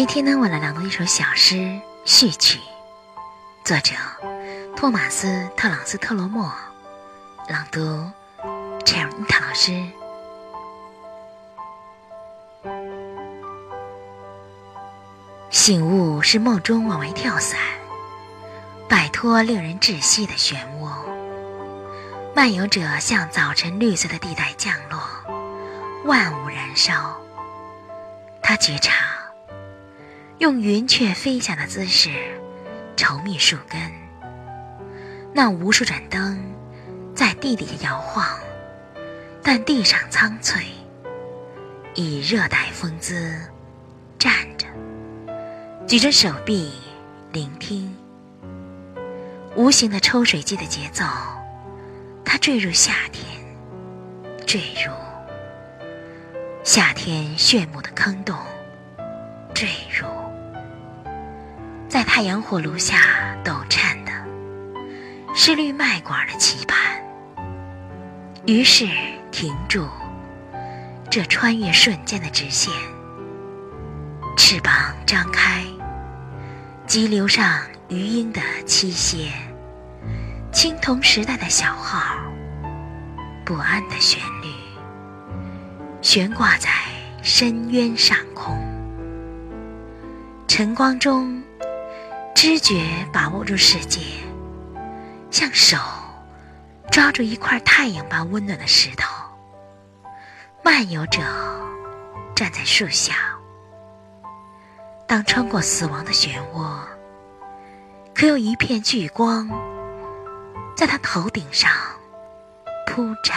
今天呢，我来朗读一首小诗序曲，作者托马斯·特朗斯特罗莫，朗读陈尔妮塔老师。醒悟是梦中往外跳伞，摆脱令人窒息的漩涡。漫游者向早晨绿色的地带降落，万物燃烧。他觉察，用云雀飞翔的姿势稠密树根。那无数盏灯在地底下摇晃，但地上苍翠，以热带风姿站着，举着手臂聆听。无形的抽水机的节奏，它坠入夏天，坠入。夏天炫目的坑洞，坠入在太阳火炉下抖颤的是绿麦管的期盼。于是停住这穿越瞬间的直线，翅膀张开，急流上鱼鹰的栖歇，青铜时代的小号，不安的旋律。悬挂在深渊上空，晨光中，知觉把握住世界，像手抓住一块太阳般温暖的石头。漫游者站在树下，当穿过死亡的漩涡，可有一片聚光在他头顶上铺展。